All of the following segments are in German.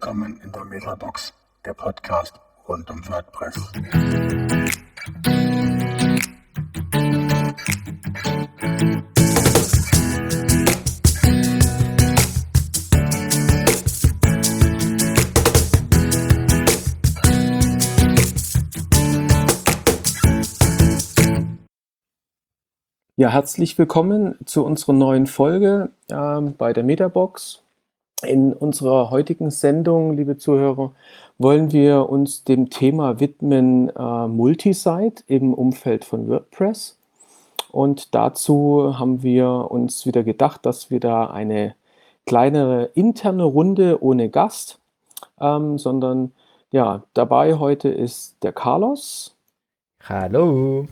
Willkommen in der Metabox, der Podcast rund um WordPress. Ja, herzlich willkommen zu unserer neuen Folge äh, bei der Metabox. In unserer heutigen Sendung, liebe Zuhörer, wollen wir uns dem Thema widmen äh, Multisite im Umfeld von WordPress. Und dazu haben wir uns wieder gedacht, dass wir da eine kleinere interne Runde ohne Gast, ähm, sondern ja, dabei heute ist der Carlos. Hallo.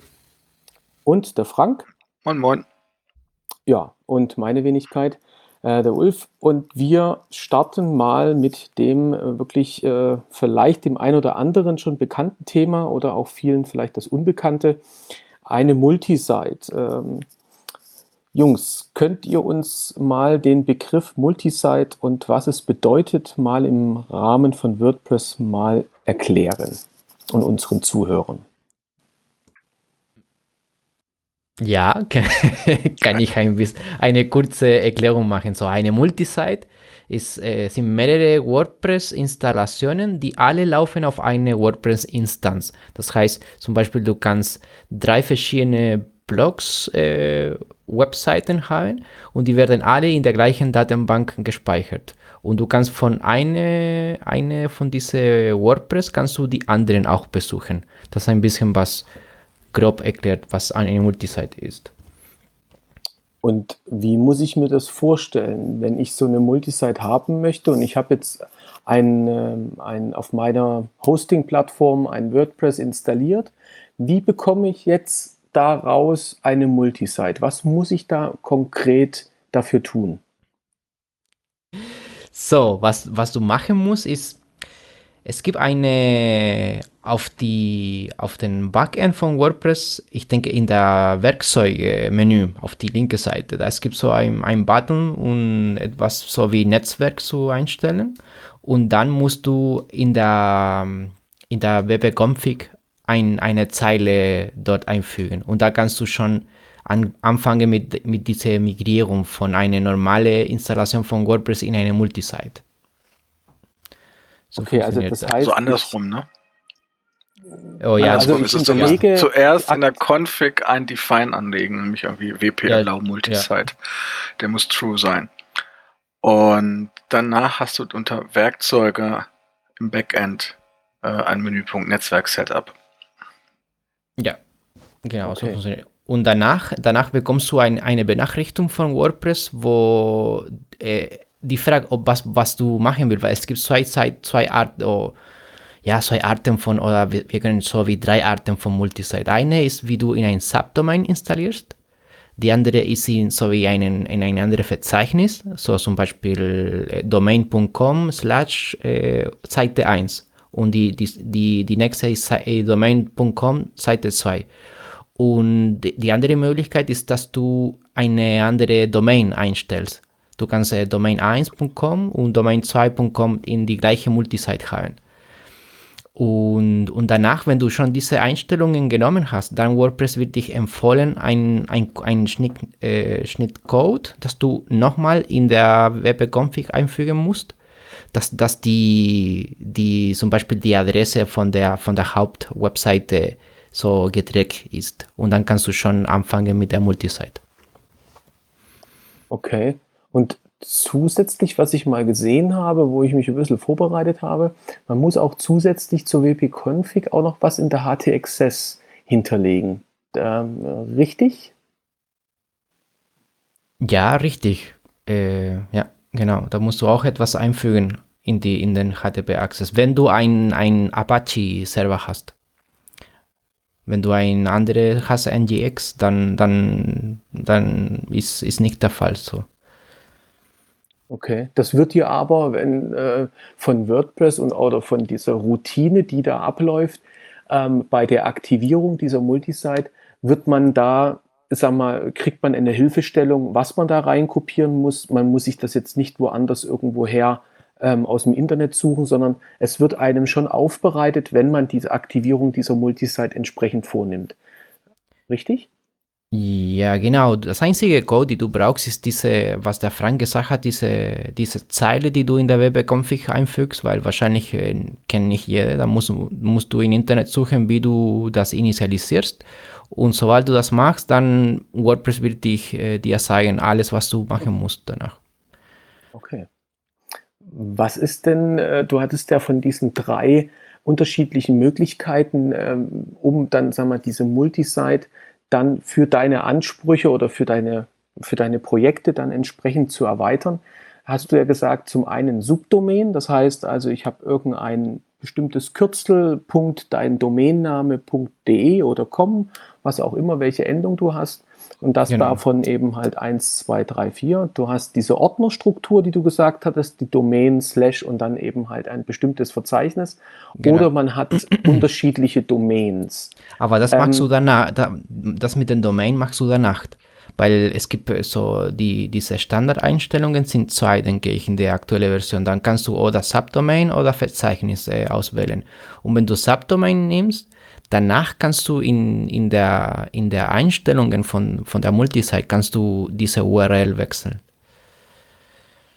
Und der Frank. Moin, moin. Ja, und meine Wenigkeit, äh, der Ulf. Und wir starten mal mit dem äh, wirklich äh, vielleicht dem einen oder anderen schon bekannten Thema oder auch vielen vielleicht das Unbekannte, eine Multisite. Ähm, Jungs, könnt ihr uns mal den Begriff Multisite und was es bedeutet, mal im Rahmen von WordPress mal erklären und unseren Zuhörern? Ja, kann ich ein bisschen eine kurze Erklärung machen. So eine Multisite ist, äh, sind mehrere WordPress-Installationen, die alle laufen auf eine WordPress-Instanz. Das heißt, zum Beispiel, du kannst drei verschiedene Blogs, äh, Webseiten haben und die werden alle in der gleichen Datenbank gespeichert. Und du kannst von einer eine von diesen WordPress kannst du die anderen auch besuchen. Das ist ein bisschen was grob erklärt, was eine Multisite ist. Und wie muss ich mir das vorstellen, wenn ich so eine Multisite haben möchte und ich habe jetzt ein, ähm, ein, auf meiner Hosting-Plattform ein WordPress installiert, wie bekomme ich jetzt daraus eine Multisite? Was muss ich da konkret dafür tun? So, was, was du machen musst, ist es gibt eine auf die auf den Backend von WordPress, ich denke in der Werkzeuge-Menü auf die linke Seite, da es gibt so ein, ein Button und etwas so wie Netzwerk zu einstellen. Und dann musst du in der in der wp-config ein, eine Zeile dort einfügen. Und da kannst du schon an, anfangen mit, mit dieser Migrierung von einer normalen Installation von WordPress in eine Multisite. So okay, also das heißt. So andersrum, ne? Oh ja, also ich zuerst, zuerst in der Config ein Define anlegen, nämlich irgendwie WP ja, allow multisite. Ja. Der muss true sein. Und danach hast du unter Werkzeuge im Backend äh, einen Menüpunkt Netzwerk Setup. Ja, genau, okay. so funktioniert. Und danach, danach bekommst du ein, eine Benachrichtigung von WordPress, wo äh, die Frage, ob was, was du machen willst, weil es gibt zwei, zwei, zwei Arten, oh, ja, zwei Arten von, oder wir, können so wie drei Arten von Multisite. Eine ist, wie du in ein Subdomain installierst. Die andere ist in, so wie einen, in ein anderes Verzeichnis, so zum Beispiel äh, domain.com slash äh, Seite 1. Und die, die, die, die nächste ist äh, domain.com Seite 2. Und die andere Möglichkeit ist, dass du eine andere Domain einstellst. Du kannst äh, Domain1.com und Domain2.com in die gleiche Multisite haben. Und, und danach, wenn du schon diese Einstellungen genommen hast, dann WordPress wird dich empfohlen, ein, ein, ein Schnitt, äh, Schnittcode, das du nochmal in der web-config einfügen musst, dass, dass die, die zum Beispiel die Adresse von der, von der Hauptwebseite so gedreckt ist. Und dann kannst du schon anfangen mit der Multisite. Okay. Und zusätzlich, was ich mal gesehen habe, wo ich mich ein bisschen vorbereitet habe, man muss auch zusätzlich zur wp-config auch noch was in der HT-Access hinterlegen. Ähm, richtig? Ja, richtig. Äh, ja, genau. Da musst du auch etwas einfügen in, die, in den HTTP-Access, wenn du einen ein Apache-Server hast. Wenn du ein anderes hast, NGX, dann, dann, dann ist, ist nicht der Fall so. Okay, das wird dir aber, wenn äh, von WordPress und oder von dieser Routine, die da abläuft, ähm, bei der Aktivierung dieser Multisite, wird man da, sag mal, kriegt man eine Hilfestellung, was man da rein kopieren muss. Man muss sich das jetzt nicht woanders irgendwo her ähm, aus dem Internet suchen, sondern es wird einem schon aufbereitet, wenn man diese Aktivierung dieser Multisite entsprechend vornimmt. Richtig? Ja, genau. Das einzige Code, die du brauchst, ist diese, was der Frank gesagt hat, diese, diese Zeile, die du in der Webconfig einfügst, weil wahrscheinlich äh, kennt nicht jeder. Da musst, musst du im Internet suchen, wie du das initialisierst. Und sobald du das machst, dann WordPress wird dich, äh, dir sagen, alles, was du machen musst danach. Okay. Was ist denn, äh, du hattest ja von diesen drei unterschiedlichen Möglichkeiten, ähm, um dann, sagen wir, diese Multisite dann für deine Ansprüche oder für deine, für deine Projekte dann entsprechend zu erweitern, hast du ja gesagt, zum einen Subdomain, das heißt also, ich habe irgendein bestimmtes Kürzel, Punkt, dein Domainname.de oder com, was auch immer, welche Endung du hast. Und das genau. davon eben halt 1, 2, 3, 4. Du hast diese Ordnerstruktur, die du gesagt hattest, die Domain, Slash und dann eben halt ein bestimmtes Verzeichnis. Genau. Oder man hat unterschiedliche Domains. Aber das machst ähm, du danach, das mit den Domain machst du danach. Weil es gibt so, die, diese Standardeinstellungen sind zwei, denke ich, in der aktuellen Version. Dann kannst du oder Subdomain oder Verzeichnis äh, auswählen. Und wenn du Subdomain nimmst, Danach kannst du in, in, der, in der Einstellungen von, von der Multisite kannst du diese URL wechseln.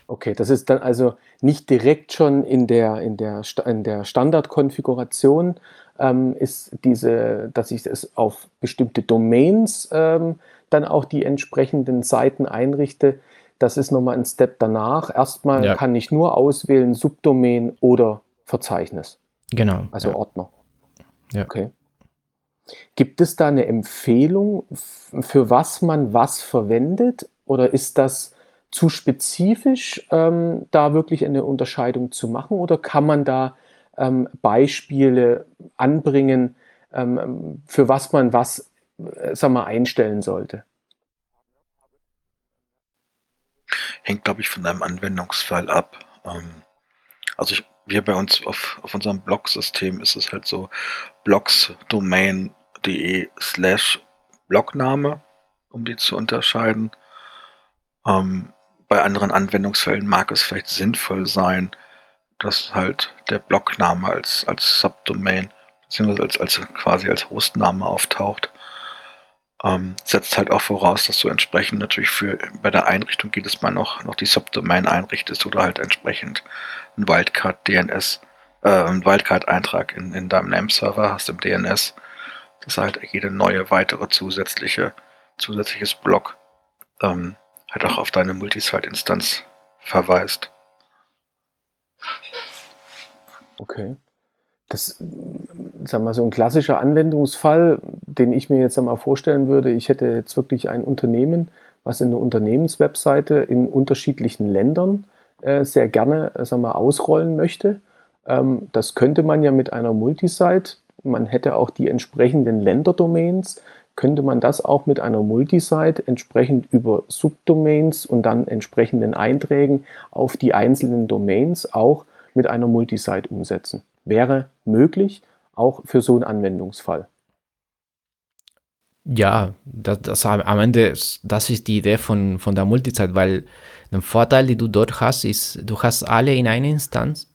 Okay, das ist dann also nicht direkt schon in der, in der, in der Standardkonfiguration ähm, ist diese, dass ich es auf bestimmte Domains ähm, dann auch die entsprechenden Seiten einrichte. Das ist nochmal ein Step danach. Erstmal ja. kann ich nur auswählen Subdomain oder Verzeichnis. Genau. Also ja. Ordner. Ja. Okay. Gibt es da eine Empfehlung, für was man was verwendet? Oder ist das zu spezifisch, ähm, da wirklich eine Unterscheidung zu machen? Oder kann man da ähm, Beispiele anbringen, ähm, für was man was äh, sag mal, einstellen sollte? Hängt, glaube ich, von deinem Anwendungsfall ab. Ähm, also ich, wir bei uns auf, auf unserem Blog-System ist es halt so, Blogs, Domain, de slash Blogname, um die zu unterscheiden. Ähm, bei anderen Anwendungsfällen mag es vielleicht sinnvoll sein, dass halt der Blogname als, als Subdomain beziehungsweise als, als quasi als Hostname auftaucht. Ähm, setzt halt auch voraus, dass du entsprechend natürlich für bei der Einrichtung jedes Mal noch, noch die Subdomain einrichtest oder halt entsprechend ein Wildcard DNS, äh, einen Wildcard-Eintrag in, in deinem Name-Server hast im DNS dass halt jede neue weitere zusätzliche zusätzliches Block ähm, halt auch auf deine Multisite-Instanz verweist. Okay. Das, sag mal, so ein klassischer Anwendungsfall, den ich mir jetzt einmal vorstellen würde, ich hätte jetzt wirklich ein Unternehmen, was in der Unternehmenswebseite in unterschiedlichen Ländern äh, sehr gerne äh, sag mal, ausrollen möchte. Ähm, das könnte man ja mit einer Multisite man hätte auch die entsprechenden Länderdomains, könnte man das auch mit einer Multisite entsprechend über Subdomains und dann entsprechenden Einträgen auf die einzelnen Domains auch mit einer Multisite umsetzen. Wäre möglich, auch für so einen Anwendungsfall. Ja, das, das am Ende, das ist die Idee von, von der Multisite, weil der Vorteil, den du dort hast, ist, du hast alle in einer Instanz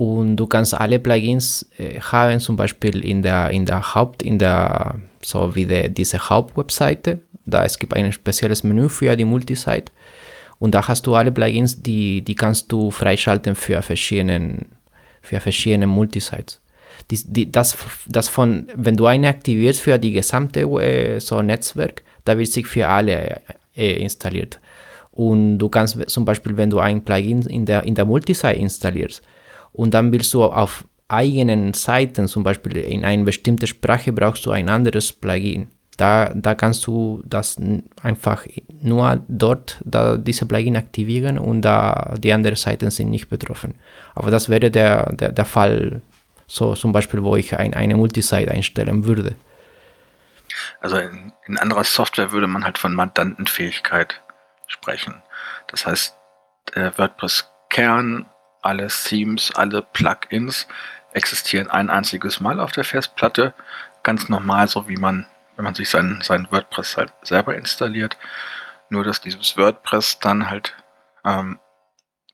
und du kannst alle Plugins äh, haben, zum Beispiel in der, in der Haupt, in der, so wie der, diese Hauptwebseite. Da es gibt ein spezielles Menü für die Multisite. Und da hast du alle Plugins, die, die kannst du freischalten für verschiedene, für verschiedene Multisites. Die, die, das, das von, wenn du eine aktivierst für die gesamte äh, so Netzwerk, da wird sich für alle äh, installiert. Und du kannst zum Beispiel, wenn du ein Plugin in der, in der Multisite installierst, und dann willst du auf eigenen Seiten, zum Beispiel in einer bestimmten Sprache, brauchst du ein anderes Plugin. Da, da kannst du das einfach nur dort da diese Plugin aktivieren und da die anderen Seiten sind nicht betroffen. Aber das wäre der, der, der Fall, so zum Beispiel, wo ich ein, eine Multisite einstellen würde. Also in, in anderer Software würde man halt von Mandantenfähigkeit sprechen. Das heißt, der WordPress-Kern alle Themes, alle Plugins existieren ein einziges Mal auf der Festplatte. Ganz normal, so wie man, wenn man sich sein, sein WordPress halt selber installiert. Nur, dass dieses WordPress dann halt ähm,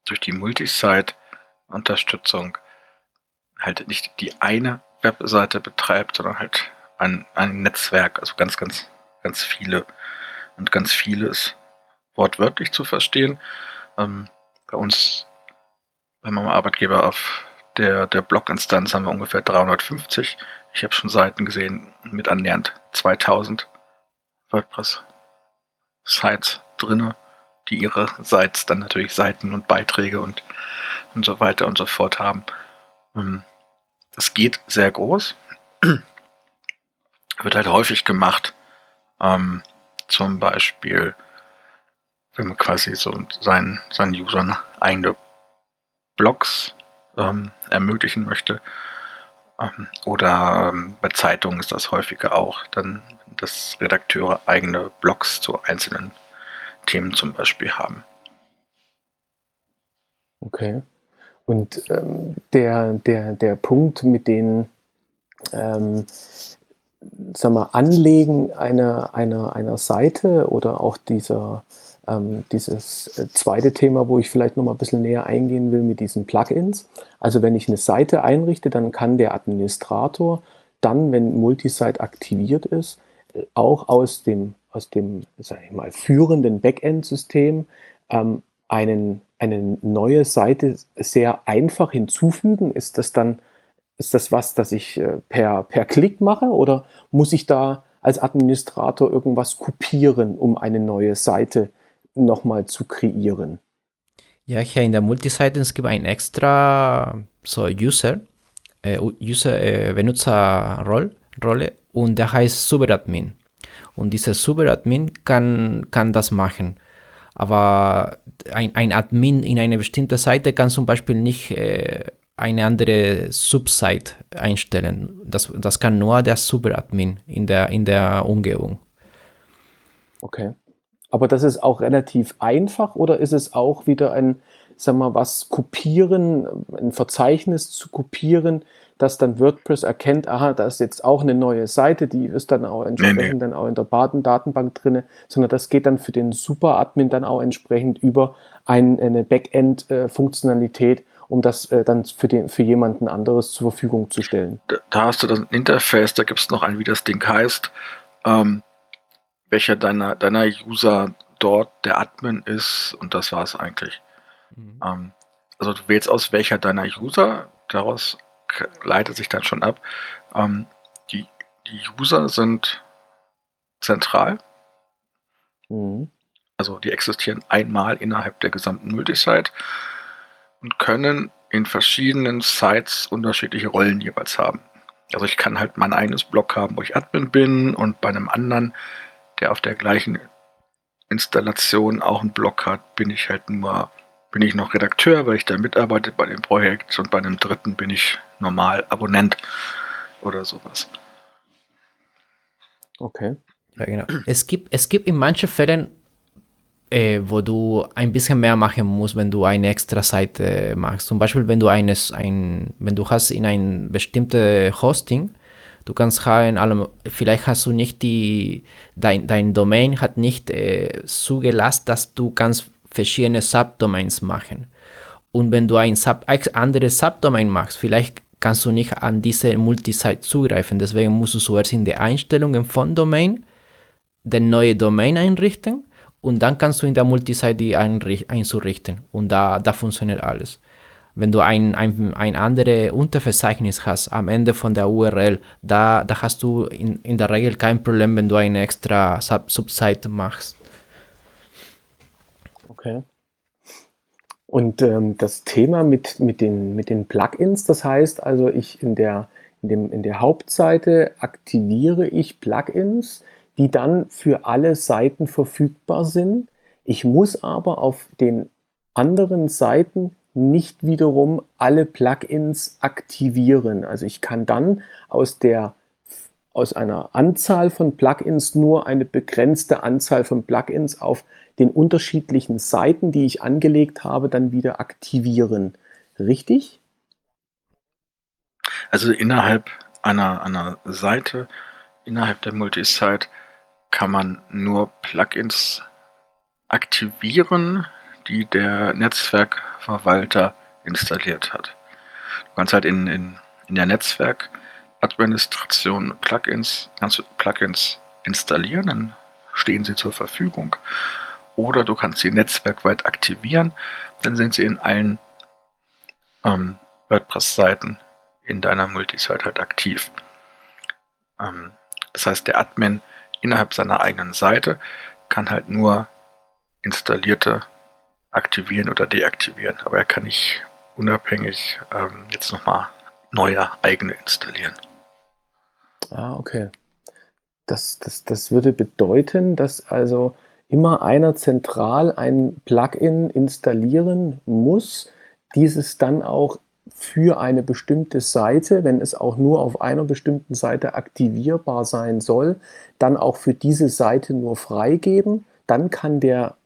durch die Multisite Unterstützung halt nicht die eine Webseite betreibt, sondern halt ein, ein Netzwerk, also ganz, ganz, ganz viele. Und ganz vieles wortwörtlich zu verstehen. Ähm, bei uns, bei meinem Arbeitgeber auf der, der Blog-Instanz haben wir ungefähr 350. Ich habe schon Seiten gesehen mit annähernd 2000 WordPress-Sites drinne, die ihre Sites dann natürlich Seiten und Beiträge und, und so weiter und so fort haben. Ähm, das geht sehr groß. Wird halt häufig gemacht. Ähm, zum Beispiel, wenn man quasi so seinen, seinen Usern eigene Blogs ähm, ermöglichen möchte. Ähm, oder ähm, bei Zeitungen ist das häufiger auch, dann, dass Redakteure eigene Blogs zu einzelnen Themen zum Beispiel haben. Okay. Und ähm, der, der, der Punkt mit den ähm, sag mal, Anlegen einer, einer, einer Seite oder auch dieser, ähm, dieses äh, zweite Thema, wo ich vielleicht noch mal ein bisschen näher eingehen will mit diesen Plugins. Also wenn ich eine Seite einrichte, dann kann der Administrator dann, wenn Multisite aktiviert ist, auch aus dem, aus dem sag ich mal, führenden Backend-System ähm, einen, eine neue Seite sehr einfach hinzufügen. Ist das dann ist das was, das ich äh, per, per Klick mache oder muss ich da als Administrator irgendwas kopieren, um eine neue Seite nochmal zu kreieren? Ja, hier in der Multiseite es gibt ein extra so User, äh, User äh, Benutzerrolle Rolle, und der heißt Superadmin. Und dieser Superadmin kann, kann das machen. Aber ein, ein Admin in einer bestimmten Seite kann zum Beispiel nicht äh, eine andere Subsite einstellen. Das, das kann nur der Superadmin in der, in der Umgebung. Okay. Aber das ist auch relativ einfach oder ist es auch wieder ein, sag mal, was kopieren, ein Verzeichnis zu kopieren, dass dann WordPress erkennt, aha, da ist jetzt auch eine neue Seite, die ist dann auch entsprechend nee, nee. dann auch in der Datenbank drin, sondern das geht dann für den Superadmin dann auch entsprechend über ein, eine Backend-Funktionalität, um das äh, dann für, den, für jemanden anderes zur Verfügung zu stellen. Da, da hast du das Interface, da gibt es noch ein, wie das Ding heißt, ähm, welcher deiner, deiner User dort der Admin ist und das war es eigentlich. Mhm. Ähm, also du wählst aus, welcher deiner User, daraus leitet sich dann schon ab. Ähm, die, die User sind zentral. Mhm. Also die existieren einmal innerhalb der gesamten Multisite und können in verschiedenen Sites unterschiedliche Rollen jeweils haben. Also ich kann halt mein eigenes Blog haben, wo ich Admin bin und bei einem anderen, der auf der gleichen Installation auch einen Blog hat, bin ich halt nur, bin ich noch Redakteur, weil ich da mitarbeite bei dem Projekt und bei einem dritten bin ich normal Abonnent oder sowas. Okay. Ja, genau. Es gibt, es gibt in manchen Fällen äh, wo du ein bisschen mehr machen musst, wenn du eine extra Seite machst. Zum Beispiel, wenn du eines, ein, wenn du hast in ein bestimmtes Hosting, du kannst haben, vielleicht hast du nicht die, dein, dein Domain hat nicht äh, zugelassen, dass du kannst verschiedene Subdomains machen. Und wenn du ein Sub, anderes Subdomain machst, vielleicht kannst du nicht an diese Multisite zugreifen. Deswegen musst du zuerst in die Einstellungen von Domain den neue Domain einrichten und dann kannst du in der Multisite die einzurichten und da, da funktioniert alles. Wenn du ein, ein, ein anderes Unterverzeichnis hast am Ende von der URL, da, da hast du in, in der Regel kein Problem, wenn du eine extra Sub Subsite machst. Okay. Und ähm, das Thema mit, mit, den, mit den Plugins, das heißt also, ich in der, in, dem, in der Hauptseite aktiviere ich Plugins, die dann für alle Seiten verfügbar sind. Ich muss aber auf den anderen Seiten nicht wiederum alle Plugins aktivieren. Also ich kann dann aus der aus einer Anzahl von Plugins nur eine begrenzte Anzahl von Plugins auf den unterschiedlichen Seiten, die ich angelegt habe, dann wieder aktivieren. Richtig? Also innerhalb einer, einer Seite, innerhalb der Multisite, kann man nur Plugins aktivieren, die der Netzwerkverwalter installiert hat. Du kannst halt in, in, in der Netzwerkadministration Plugins, kannst du Plugins installieren, dann stehen sie zur Verfügung. Oder du kannst sie netzwerkweit aktivieren, dann sind sie in allen ähm, WordPress-Seiten in deiner Multisite halt aktiv. Ähm, das heißt, der Admin innerhalb seiner eigenen Seite kann halt nur installierte aktivieren oder deaktivieren, aber er kann nicht unabhängig ähm, jetzt nochmal neue eigene installieren. Ah, okay. Das, das, das würde bedeuten, dass also immer einer zentral ein Plugin installieren muss, dieses dann auch für eine bestimmte Seite, wenn es auch nur auf einer bestimmten Seite aktivierbar sein soll, dann auch für diese Seite nur freigeben. Dann kann der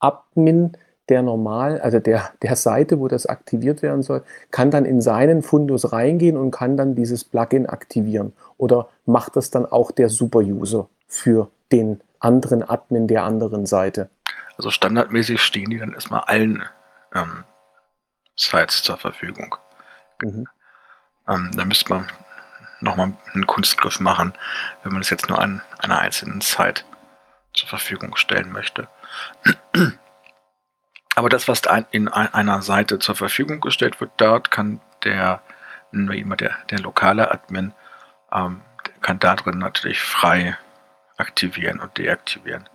Admin der normal, also der, der Seite, wo das aktiviert werden soll, kann dann in seinen Fundus reingehen und kann dann dieses Plugin aktivieren. Oder macht das dann auch der Super-User für den anderen Admin der anderen Seite? Also standardmäßig stehen die dann erstmal allen ähm, Sites zur Verfügung. Mhm. Ähm, da müsste man nochmal einen Kunstgriff machen, wenn man es jetzt nur an einer einzelnen Site zur Verfügung stellen möchte. Aber das, was in einer Seite zur Verfügung gestellt wird, dort kann der, immer der, der lokale Admin, ähm, kann da drin natürlich frei aktivieren und deaktivieren.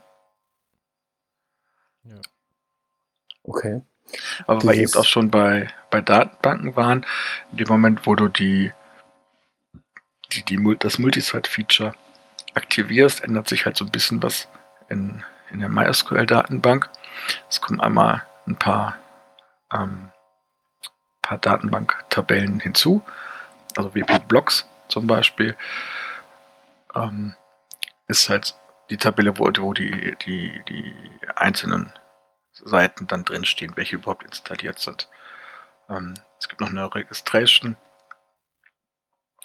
Ja. Okay. Aber Dieses wir eben auch schon bei, bei Datenbanken waren, in dem Moment, wo du die, die, die das Multisite-Feature aktivierst, ändert sich halt so ein bisschen was in, in der MySQL-Datenbank. Es kommen einmal ein paar, ähm, paar Datenbanktabellen hinzu, also WP-Blocks zum Beispiel. Ähm, ist halt die Tabelle, wo, wo die, die, die einzelnen Seiten dann drinstehen, welche überhaupt installiert sind. Ähm, es gibt noch eine Registration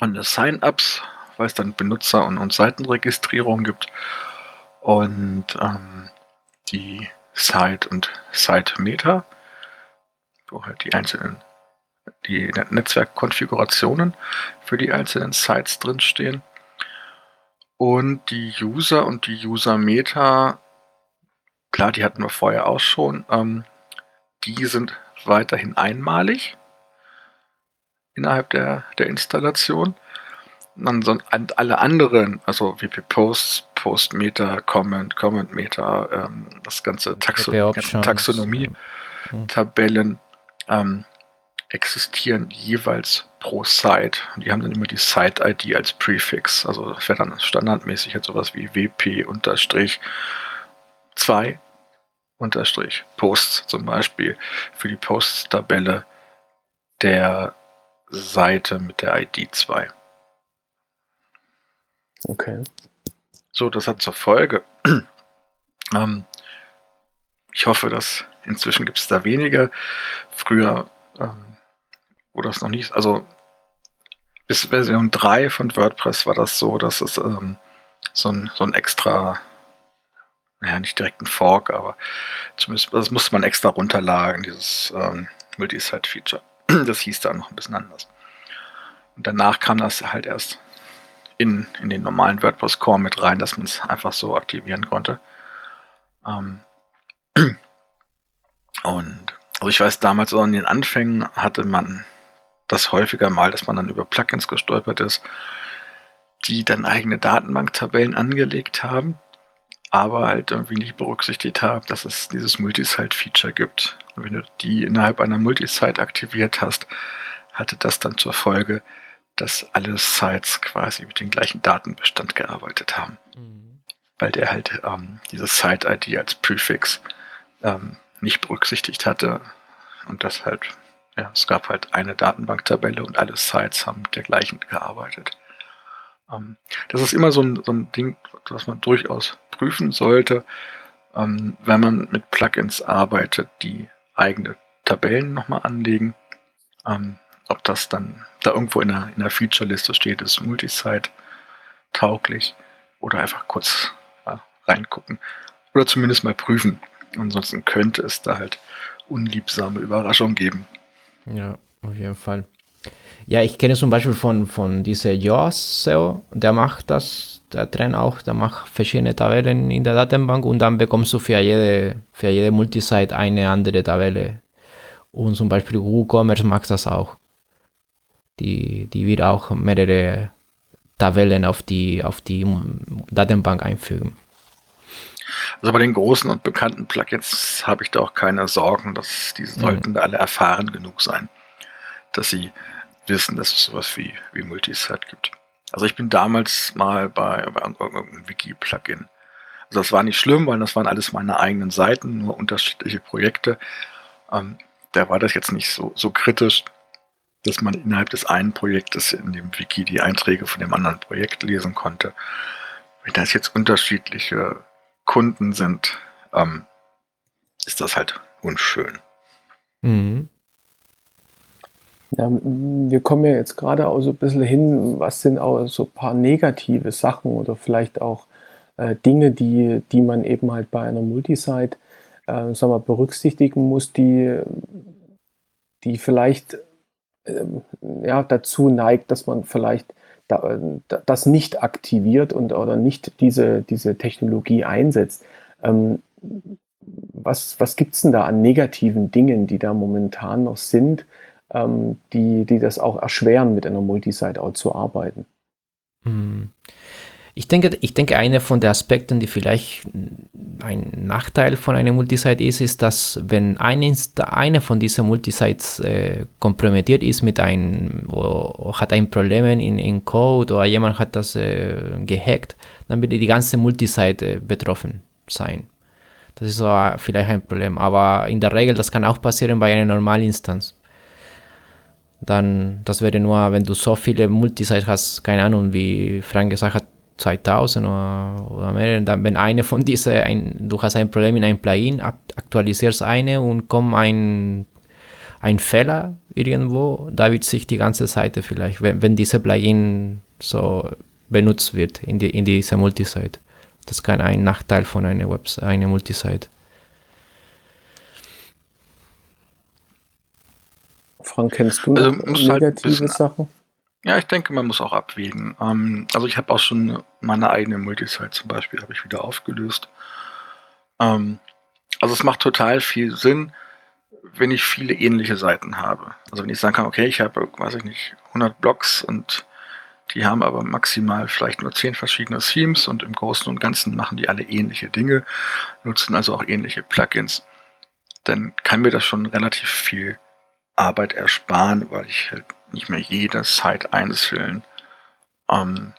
und eine Sign-ups, weil es dann Benutzer- und, und Seitenregistrierung gibt. Und ähm, die Site und Site Meta, wo halt die einzelnen die Netzwerkkonfigurationen für die einzelnen Sites drinstehen. Und die User und die User Meta, klar, die hatten wir vorher auch schon, ähm, die sind weiterhin einmalig innerhalb der, der Installation. Und alle anderen, also WP Posts, Post Meter, Comment, Comment Meter, ähm, das ganze Taxo Taxonomie-Tabellen ähm, existieren jeweils pro Site. Und die haben dann immer die Site-ID als Prefix. Also das wäre dann standardmäßig jetzt sowas wie WP-2 unterstrich Posts zum Beispiel für die Posts-Tabelle der Seite mit der ID 2. Okay. So, das hat zur Folge. ähm, ich hoffe, dass inzwischen gibt es da weniger. Früher, ähm, wo das noch nicht, also bis Version 3 von WordPress war das so, dass es ähm, so, ein, so ein extra, naja, nicht direkt ein Fork, aber zumindest das musste man extra runterladen, dieses ähm, Multisite-Feature. Das hieß da noch ein bisschen anders. Und danach kam das halt erst in, in den normalen WordPress Core mit rein, dass man es einfach so aktivieren konnte. Ähm und also ich weiß, damals in den Anfängen hatte man das häufiger mal, dass man dann über Plugins gestolpert ist, die dann eigene Datenbanktabellen angelegt haben, aber halt irgendwie nicht berücksichtigt haben, dass es dieses Multisite-Feature gibt. Und wenn du die innerhalb einer Multisite aktiviert hast, hatte das dann zur Folge, dass alle Sites quasi mit dem gleichen Datenbestand gearbeitet haben. Mhm. Weil der halt ähm, diese Site-ID als Prefix ähm, nicht berücksichtigt hatte. Und das halt, ja, es gab halt eine Datenbanktabelle und alle Sites haben mit der gleichen gearbeitet. Ähm, das ist immer so ein, so ein Ding, was man durchaus prüfen sollte, ähm, wenn man mit Plugins arbeitet, die eigene Tabellen nochmal anlegen. Ähm, ob das dann da irgendwo in der, in der Feature-Liste steht, ist Multisite tauglich oder einfach kurz ja, reingucken oder zumindest mal prüfen. Ansonsten könnte es da halt unliebsame Überraschungen geben, Ja, auf jeden Fall. Ja, ich kenne zum Beispiel von, von dieser Yoast SEO, der macht das, der Trend auch, der macht verschiedene Tabellen in der Datenbank und dann bekommst du für jede, für jede Multisite eine andere Tabelle. Und zum Beispiel WooCommerce macht das auch. Die, die wird auch mehrere Tabellen auf die, auf die Datenbank einfügen. Also bei den großen und bekannten Plugins habe ich da auch keine Sorgen, dass die sollten mhm. alle erfahren genug sein, dass sie wissen, dass es sowas wie, wie Multisite gibt. Also ich bin damals mal bei, bei irgendeinem Wiki-Plugin. Also das war nicht schlimm, weil das waren alles meine eigenen Seiten, nur unterschiedliche Projekte. Ähm, da war das jetzt nicht so, so kritisch, dass man innerhalb des einen Projektes in dem Wiki die Einträge von dem anderen Projekt lesen konnte. Wenn das jetzt unterschiedliche Kunden sind, ähm, ist das halt unschön. Mhm. Ja, wir kommen ja jetzt gerade auch so ein bisschen hin, was sind auch so ein paar negative Sachen oder vielleicht auch äh, Dinge, die, die man eben halt bei einer Multisite äh, sagen wir, berücksichtigen muss, die, die vielleicht äh, ja, dazu neigt, dass man vielleicht da, das nicht aktiviert und oder nicht diese, diese Technologie einsetzt. Ähm, was was gibt es denn da an negativen Dingen, die da momentan noch sind, ähm, die, die das auch erschweren, mit einer Multisite-Out zu arbeiten. Hm. Ich denke, ich denke, einer von den Aspekten, die vielleicht ein Nachteil von einer Multisite ist, ist, dass wenn eine, eine von diesen Multisites äh, kompromittiert ist mit einem, hat ein Problem in, in Code oder jemand hat das äh, gehackt, dann wird die ganze Multisite äh, betroffen sein. Das ist so vielleicht ein Problem. Aber in der Regel, das kann auch passieren bei einer normalen Instanz dann, das wäre nur, wenn du so viele Multisites hast, keine Ahnung, wie Frank gesagt hat, 2000 oder, oder mehr, dann wenn eine von diesen, ein, du hast ein Problem in einem Plugin, aktualisierst eine und kommt ein, ein Fehler irgendwo, da wird sich die ganze Seite vielleicht, wenn, wenn diese Plugin so benutzt wird in, die, in dieser Multisite. Das kann ein Nachteil von einer Website, einer Multisite. Frank, kennst du also, negative halt Sachen? Ja, ich denke, man muss auch abwägen. Ähm, also ich habe auch schon meine eigene Multisite zum Beispiel, habe ich wieder aufgelöst. Ähm, also es macht total viel Sinn, wenn ich viele ähnliche Seiten habe. Also wenn ich sagen kann, okay, ich habe, weiß ich nicht, 100 Blogs und die haben aber maximal vielleicht nur 10 verschiedene Themes und im Großen und Ganzen machen die alle ähnliche Dinge, nutzen also auch ähnliche Plugins. Dann kann mir das schon relativ viel Arbeit ersparen, weil ich halt nicht mehr jede Site einzeln ähm,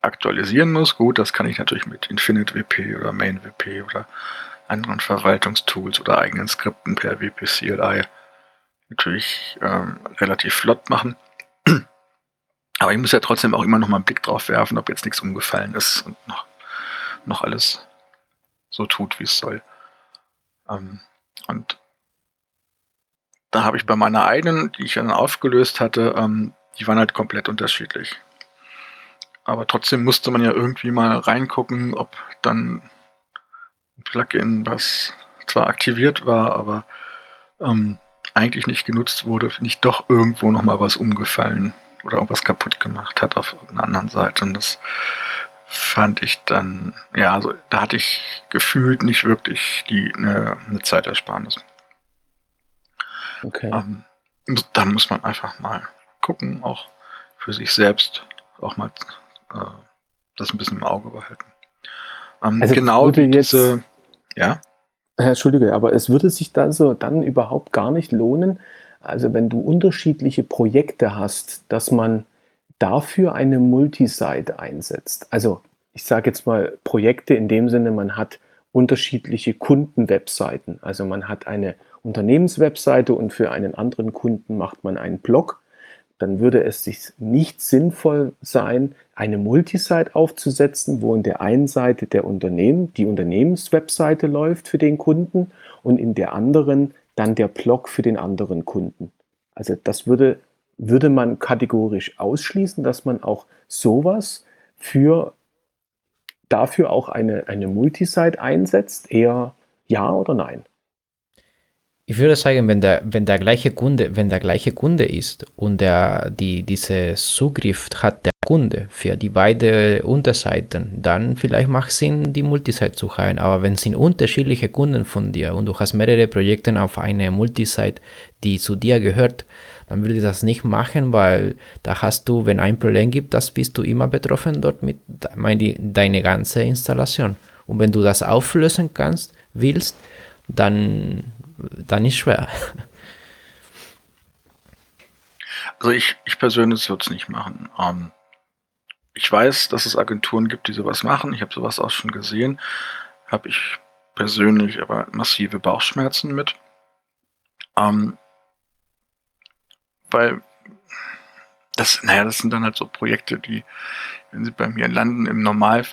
aktualisieren muss. Gut, das kann ich natürlich mit InfiniteWP oder MainWP oder anderen Verwaltungstools oder eigenen Skripten per WP-CLI natürlich ähm, relativ flott machen. Aber ich muss ja trotzdem auch immer noch mal einen Blick drauf werfen, ob jetzt nichts umgefallen ist und noch, noch alles so tut, wie es soll. Ähm, und da habe ich bei meiner eigenen, die ich dann aufgelöst hatte, ähm, die waren halt komplett unterschiedlich. Aber trotzdem musste man ja irgendwie mal reingucken, ob dann ein Plugin, was zwar aktiviert war, aber ähm, eigentlich nicht genutzt wurde, nicht doch irgendwo nochmal was umgefallen oder irgendwas kaputt gemacht hat auf einer anderen Seite. Und das fand ich dann, ja, also da hatte ich gefühlt nicht wirklich die eine, eine Zeitersparnis. Okay. Ähm, da muss man einfach mal gucken, auch für sich selbst auch mal äh, das ein bisschen im Auge behalten. Ähm, also genau diese, ja. Entschuldige, aber es würde sich dann so dann überhaupt gar nicht lohnen, also wenn du unterschiedliche Projekte hast, dass man dafür eine Multisite einsetzt. Also ich sage jetzt mal Projekte in dem Sinne, man hat unterschiedliche Kundenwebseiten. Also man hat eine Unternehmenswebseite und für einen anderen Kunden macht man einen Blog, dann würde es sich nicht sinnvoll sein, eine Multisite aufzusetzen, wo in der einen Seite der Unternehmen, die Unternehmenswebseite läuft für den Kunden und in der anderen dann der Blog für den anderen Kunden. Also das würde, würde man kategorisch ausschließen, dass man auch sowas für dafür auch eine, eine Multisite einsetzt? Eher ja oder nein? Ich würde sagen, wenn der, wenn der gleiche Kunde, wenn der gleiche Kunde ist und der, die, diese Zugriff hat der Kunde für die beiden Unterseiten, dann vielleicht macht es Sinn, die Multisite zu haben. Aber wenn es sind unterschiedliche Kunden von dir und du hast mehrere Projekte auf eine Multisite, die zu dir gehört, dann würde ich das nicht machen, weil da hast du, wenn ein Problem gibt, das bist du immer betroffen dort mit meine, deine ganze Installation. Und wenn du das auflösen kannst, willst, dann dann ist schwer. Also ich, ich persönlich würde es nicht machen. Ähm, ich weiß, dass es Agenturen gibt, die sowas machen. Ich habe sowas auch schon gesehen. Habe ich persönlich aber massive Bauchschmerzen mit. Ähm, weil das, naja, das sind dann halt so Projekte, die, wenn sie bei mir landen, im Normal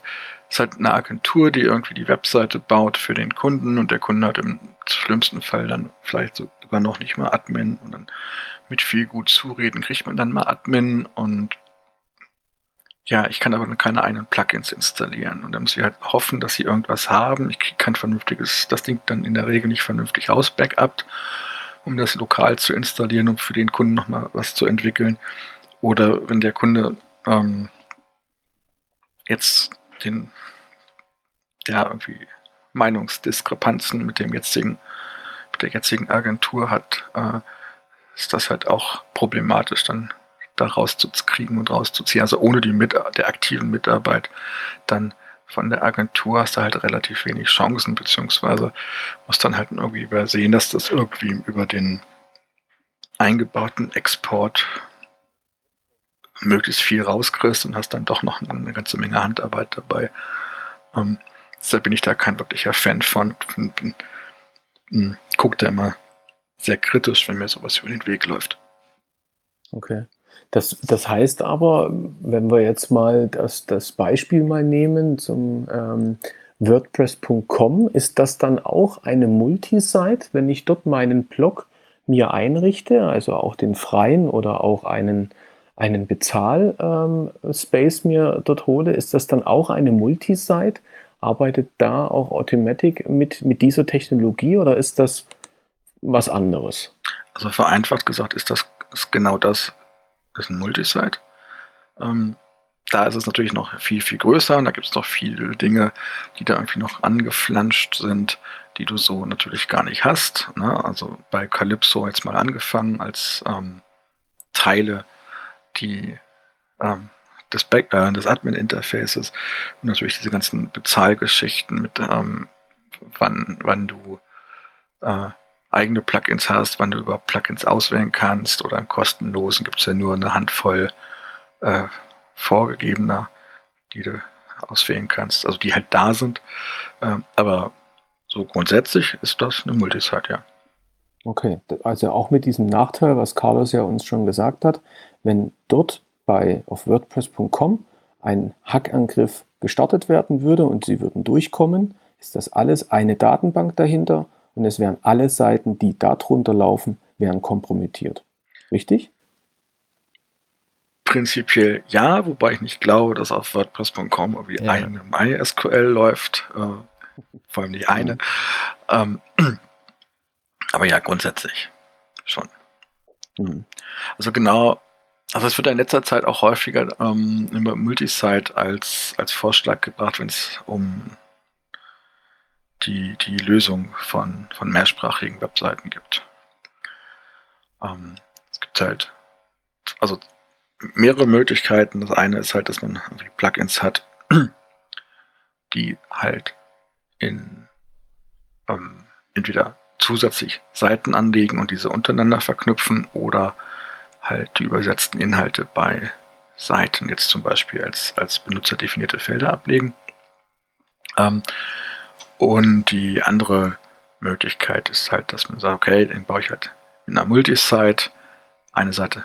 ist halt eine Agentur, die irgendwie die Webseite baut für den Kunden und der Kunde hat im schlimmsten Fall dann vielleicht sogar noch nicht mal Admin und dann mit viel gut zureden kriegt man dann mal Admin und ja, ich kann aber keine eigenen Plugins installieren und dann muss ich halt hoffen, dass sie irgendwas haben. Ich kriege kein vernünftiges, das Ding dann in der Regel nicht vernünftig raus, Backup, um das lokal zu installieren, um für den Kunden nochmal was zu entwickeln. Oder wenn der Kunde ähm, jetzt den, ja, irgendwie Meinungsdiskrepanzen mit dem jetzigen, mit der jetzigen Agentur hat, äh, ist das halt auch problematisch, dann da rauszukriegen und rauszuziehen. Also ohne die mit der aktiven Mitarbeit dann von der Agentur hast du halt relativ wenig Chancen, beziehungsweise musst dann halt irgendwie übersehen, dass das irgendwie über den eingebauten Export möglichst viel rauskriegst und hast dann doch noch eine ganze Menge Handarbeit dabei. Ähm, deshalb bin ich da kein wirklicher Fan von. Und, guck da immer sehr kritisch, wenn mir sowas über den Weg läuft. Okay. Das, das heißt aber, wenn wir jetzt mal das, das Beispiel mal nehmen zum ähm, WordPress.com, ist das dann auch eine Multisite, wenn ich dort meinen Blog mir einrichte, also auch den freien oder auch einen einen Bezahl-Space ähm, mir dort hole, ist das dann auch eine Multisite? Arbeitet da auch Automatic mit, mit dieser Technologie oder ist das was anderes? Also vereinfacht gesagt ist das ist genau das, ist ein Multisite. Ähm, da ist es natürlich noch viel, viel größer und da gibt es noch viele Dinge, die da irgendwie noch angeflanscht sind, die du so natürlich gar nicht hast. Ne? Also bei Calypso jetzt mal angefangen als ähm, Teile die ähm, des, Back äh, des Admin-Interfaces und natürlich diese ganzen Bezahlgeschichten mit ähm, wann, wann du äh, eigene Plugins hast, wann du überhaupt Plugins auswählen kannst oder im kostenlosen gibt es ja nur eine Handvoll äh, vorgegebener, die du auswählen kannst, also die halt da sind. Ähm, aber so grundsätzlich ist das eine Multisite, ja. Okay, also auch mit diesem Nachteil, was Carlos ja uns schon gesagt hat, wenn dort bei auf WordPress.com ein Hackangriff gestartet werden würde und sie würden durchkommen, ist das alles eine Datenbank dahinter und es wären alle Seiten, die darunter laufen, wären kompromittiert. Richtig? Prinzipiell ja, wobei ich nicht glaube, dass auf WordPress.com irgendwie ja. eine MySQL läuft. Äh, vor allem nicht eine. Mhm. Ähm, aber ja, grundsätzlich schon. Mhm. Also genau also es wird in letzter Zeit auch häufiger ähm, immer Multisite als, als Vorschlag gebracht, wenn es um die, die Lösung von, von mehrsprachigen Webseiten gibt. Ähm, es gibt halt also mehrere Möglichkeiten. Das eine ist halt, dass man Plugins hat, die halt in ähm, entweder zusätzlich Seiten anlegen und diese untereinander verknüpfen oder halt die übersetzten Inhalte bei Seiten jetzt zum Beispiel als, als benutzerdefinierte Felder ablegen. Ähm, und die andere Möglichkeit ist halt, dass man sagt, okay, dann baue ich halt in einer Multisite. Eine Seite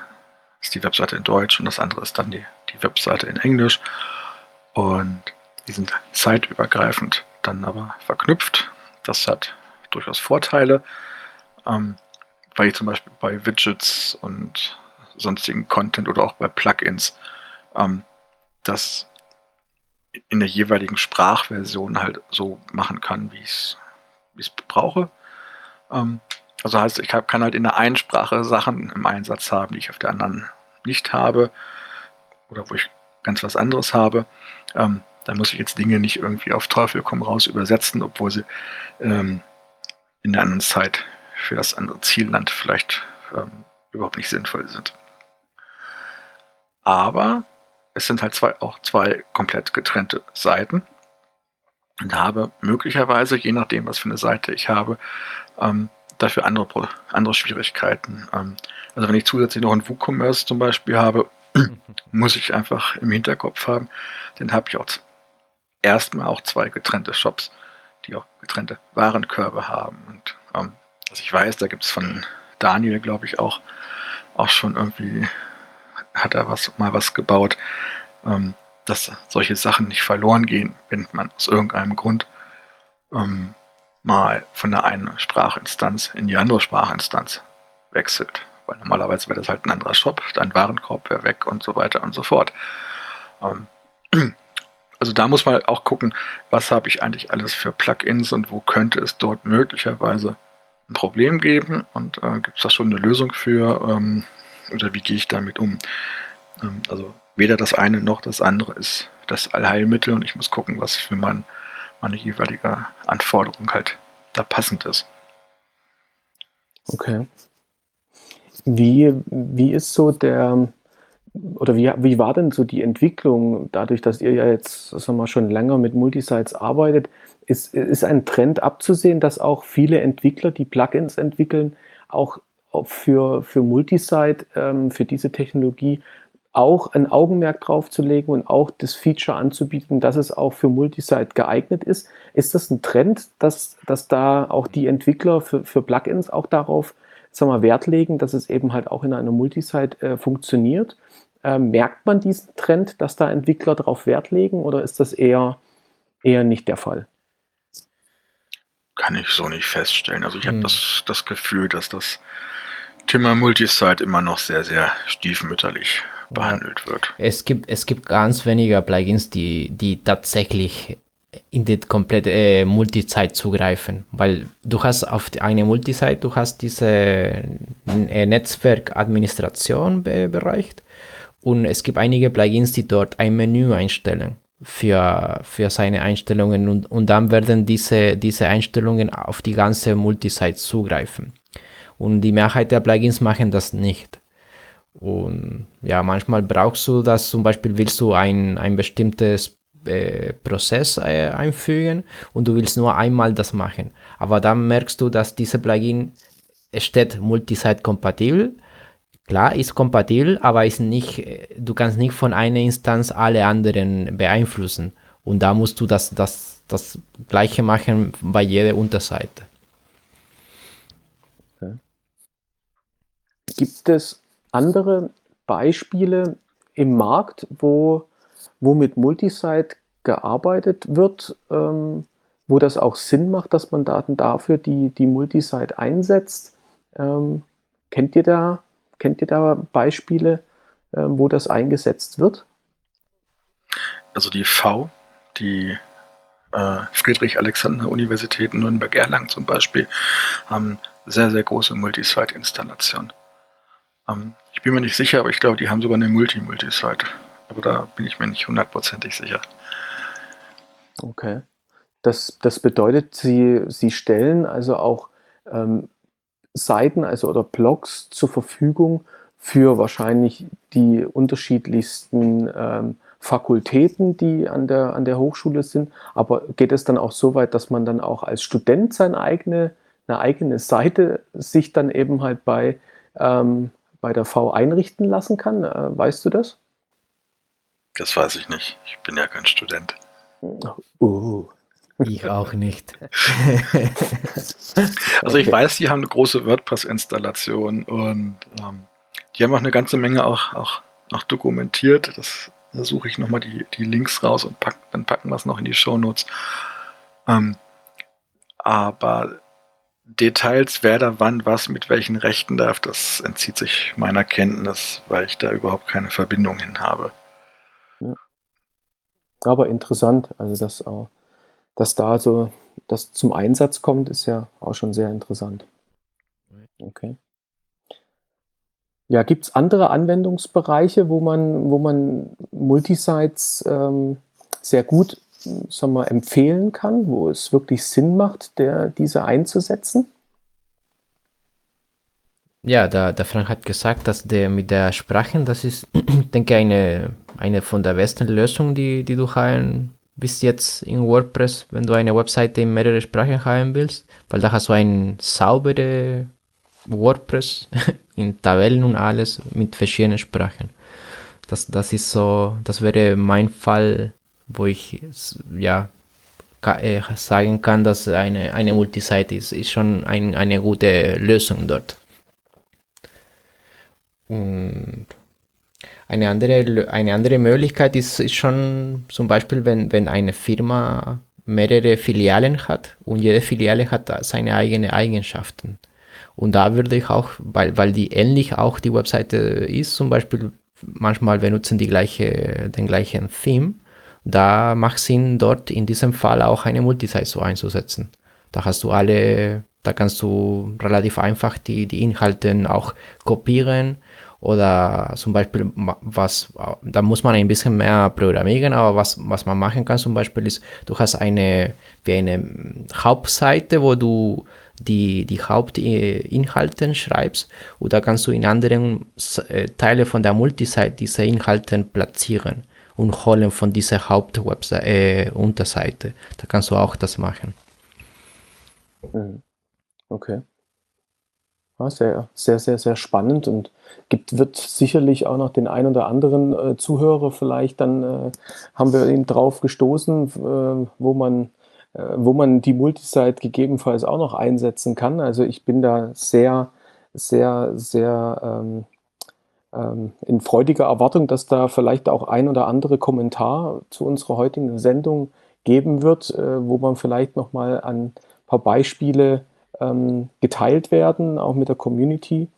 ist die Webseite in Deutsch und das andere ist dann die, die Webseite in Englisch. Und die sind zeitübergreifend dann aber verknüpft. Das hat durchaus Vorteile, ähm, weil ich zum Beispiel bei Widgets und sonstigen Content oder auch bei Plugins, ähm, das in der jeweiligen Sprachversion halt so machen kann, wie ich es brauche. Ähm, Also heißt, ich kann halt in der einen Sprache Sachen im Einsatz haben, die ich auf der anderen nicht habe oder wo ich ganz was anderes habe. Ähm, da muss ich jetzt Dinge nicht irgendwie auf Teufel komm raus übersetzen, obwohl sie ähm, in der anderen Zeit für das andere Zielland vielleicht ähm, überhaupt nicht sinnvoll sind. Aber es sind halt zwei, auch zwei komplett getrennte Seiten und habe möglicherweise, je nachdem, was für eine Seite ich habe, ähm, dafür andere, andere Schwierigkeiten. Ähm, also wenn ich zusätzlich noch einen WooCommerce zum Beispiel habe, muss ich einfach im Hinterkopf haben, dann habe ich auch erstmal auch zwei getrennte Shops, die auch getrennte Warenkörbe haben. Und ähm, also ich weiß, da gibt es von Daniel, glaube ich, auch, auch schon irgendwie, hat er was, mal was gebaut, ähm, dass solche Sachen nicht verloren gehen, wenn man aus irgendeinem Grund ähm, mal von der einen Sprachinstanz in die andere Sprachinstanz wechselt. Weil normalerweise wäre das halt ein anderer Shop, dein Warenkorb wäre weg und so weiter und so fort. Ähm, also da muss man auch gucken, was habe ich eigentlich alles für Plugins und wo könnte es dort möglicherweise ein Problem geben und äh, gibt es da schon eine Lösung für ähm, oder wie gehe ich damit um? Ähm, also weder das eine noch das andere ist das Allheilmittel und ich muss gucken, was für mein meine jeweilige Anforderung halt da passend ist. Okay. Wie, wie ist so der, oder wie, wie war denn so die Entwicklung, dadurch, dass ihr ja jetzt sagen wir, schon länger mit Multisites arbeitet? Ist, ist ein Trend abzusehen, dass auch viele Entwickler, die Plugins entwickeln, auch für, für Multisite, ähm, für diese Technologie auch ein Augenmerk drauf zu legen und auch das Feature anzubieten, dass es auch für Multisite geeignet ist. Ist das ein Trend, dass, dass da auch die Entwickler für, für Plugins auch darauf sagen wir, Wert legen, dass es eben halt auch in einer Multisite äh, funktioniert? Ähm, merkt man diesen Trend, dass da Entwickler darauf Wert legen oder ist das eher, eher nicht der Fall? Kann ich so nicht feststellen. Also ich hm. habe das, das Gefühl, dass das Thema Multisite immer noch sehr, sehr stiefmütterlich behandelt wird. Es gibt, es gibt ganz wenige Plugins, die, die tatsächlich in die komplette äh, Multisite zugreifen, weil du hast auf eine Multisite, du hast diese äh, Netzwerkadministration be Bereich und es gibt einige Plugins, die dort ein Menü einstellen für, für seine Einstellungen und, und dann werden diese, diese Einstellungen auf die ganze Multisite zugreifen. Und die Mehrheit der Plugins machen das nicht. Und ja, manchmal brauchst du das, zum Beispiel willst du ein, ein bestimmtes äh, Prozess äh, einfügen und du willst nur einmal das machen. Aber dann merkst du, dass diese Plugin steht multisite kompatibel. Klar, ist kompatibel, aber ist nicht, du kannst nicht von einer Instanz alle anderen beeinflussen. Und da musst du das, das, das gleiche machen bei jeder Unterseite. Gibt es andere Beispiele im Markt, wo, wo mit Multisite gearbeitet wird, ähm, wo das auch Sinn macht, dass man Daten dafür die, die Multisite einsetzt? Ähm, kennt, ihr da, kennt ihr da Beispiele, ähm, wo das eingesetzt wird? Also die V, die äh, Friedrich-Alexander-Universität Nürnberg-Erlangen zum Beispiel, haben sehr, sehr große Multisite-Installationen. Ähm, ich bin mir nicht sicher, aber ich glaube, die haben sogar eine Multi-Multi-Site. Aber da bin ich mir nicht hundertprozentig sicher. Okay. Das, das bedeutet, Sie, Sie stellen also auch ähm, Seiten also oder Blogs zur Verfügung für wahrscheinlich die unterschiedlichsten ähm, Fakultäten, die an der, an der Hochschule sind. Aber geht es dann auch so weit, dass man dann auch als Student seine eigene, eine eigene Seite sich dann eben halt bei ähm, bei der V einrichten lassen kann. Äh, weißt du das? Das weiß ich nicht. Ich bin ja kein Student. Uh. Ich auch nicht. also ich weiß, die haben eine große WordPress-Installation und ähm, die haben auch eine ganze Menge auch, auch, auch dokumentiert. Das, da suche ich nochmal die, die Links raus und pack, dann packen wir es noch in die Show Notes. Ähm, aber Details, wer da wann was mit welchen Rechten darf, das entzieht sich meiner Kenntnis, weil ich da überhaupt keine Verbindung hin habe. Ja. Aber interessant, also dass, dass da so das zum Einsatz kommt, ist ja auch schon sehr interessant. Okay. Ja, gibt es andere Anwendungsbereiche, wo man, wo man Multisites ähm, sehr gut sagen wir, empfehlen kann, wo es wirklich Sinn macht, der, diese einzusetzen? Ja, der, der Frank hat gesagt, dass der mit der Sprache, das ist, denke eine, eine von der besten Lösungen, die, die du haben bis jetzt in WordPress, wenn du eine Webseite in mehrere Sprachen haben willst, weil da hast du ein saubere WordPress in Tabellen und alles mit verschiedenen Sprachen. Das, das ist so, das wäre mein Fall, wo ich ja äh, sagen kann, dass eine, eine Multisite ist, ist schon ein, eine gute Lösung dort. Und eine andere, eine andere Möglichkeit ist, ist schon zum Beispiel, wenn, wenn eine Firma mehrere Filialen hat und jede Filiale hat seine eigenen Eigenschaften. Und da würde ich auch, weil, weil die ähnlich auch die Webseite ist, zum Beispiel manchmal benutzen die gleiche, den gleichen Theme, da macht Sinn, dort in diesem Fall auch eine Multisite so einzusetzen. Da hast du alle, da kannst du relativ einfach die, die Inhalte auch kopieren oder zum Beispiel, was, da muss man ein bisschen mehr programmieren, aber was, was man machen kann zum Beispiel ist, du hast eine, wie eine Hauptseite, wo du die, die Hauptinhalte schreibst da kannst du in anderen äh, Teile von der Multisite diese Inhalte platzieren und holen von dieser Hauptwebseite, äh, Unterseite. Da kannst du auch das machen. Mhm. Okay. Ja, sehr, sehr, sehr, sehr spannend und gibt, wird sicherlich auch noch den ein oder anderen äh, Zuhörer vielleicht dann äh, haben wir eben drauf gestoßen, äh, wo man äh, wo man die Multisite gegebenenfalls auch noch einsetzen kann. Also ich bin da sehr, sehr, sehr ähm, in freudiger Erwartung, dass da vielleicht auch ein oder andere Kommentar zu unserer heutigen Sendung geben wird, äh, wo man vielleicht noch mal an ein paar Beispiele ähm, geteilt werden, auch mit der Community.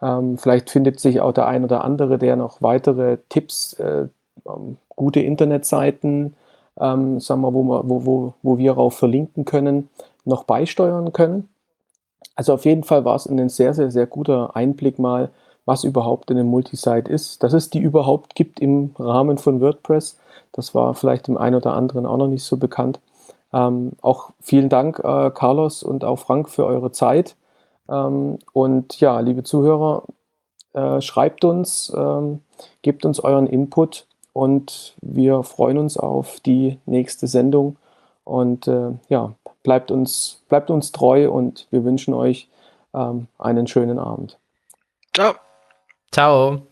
Ähm, vielleicht findet sich auch der ein oder andere, der noch weitere Tipps, äh, ähm, gute Internetseiten, ähm, sagen wir, wo, wir, wo, wo, wo wir auch verlinken können, noch beisteuern können. Also auf jeden Fall war es ein sehr, sehr, sehr guter Einblick mal, was überhaupt eine Multisite ist, dass es die überhaupt gibt im Rahmen von WordPress. Das war vielleicht dem einen oder anderen auch noch nicht so bekannt. Ähm, auch vielen Dank, äh, Carlos und auch Frank, für eure Zeit. Ähm, und ja, liebe Zuhörer, äh, schreibt uns, ähm, gebt uns euren Input und wir freuen uns auf die nächste Sendung. Und äh, ja, bleibt uns, bleibt uns treu und wir wünschen euch ähm, einen schönen Abend. Ciao. Ciao.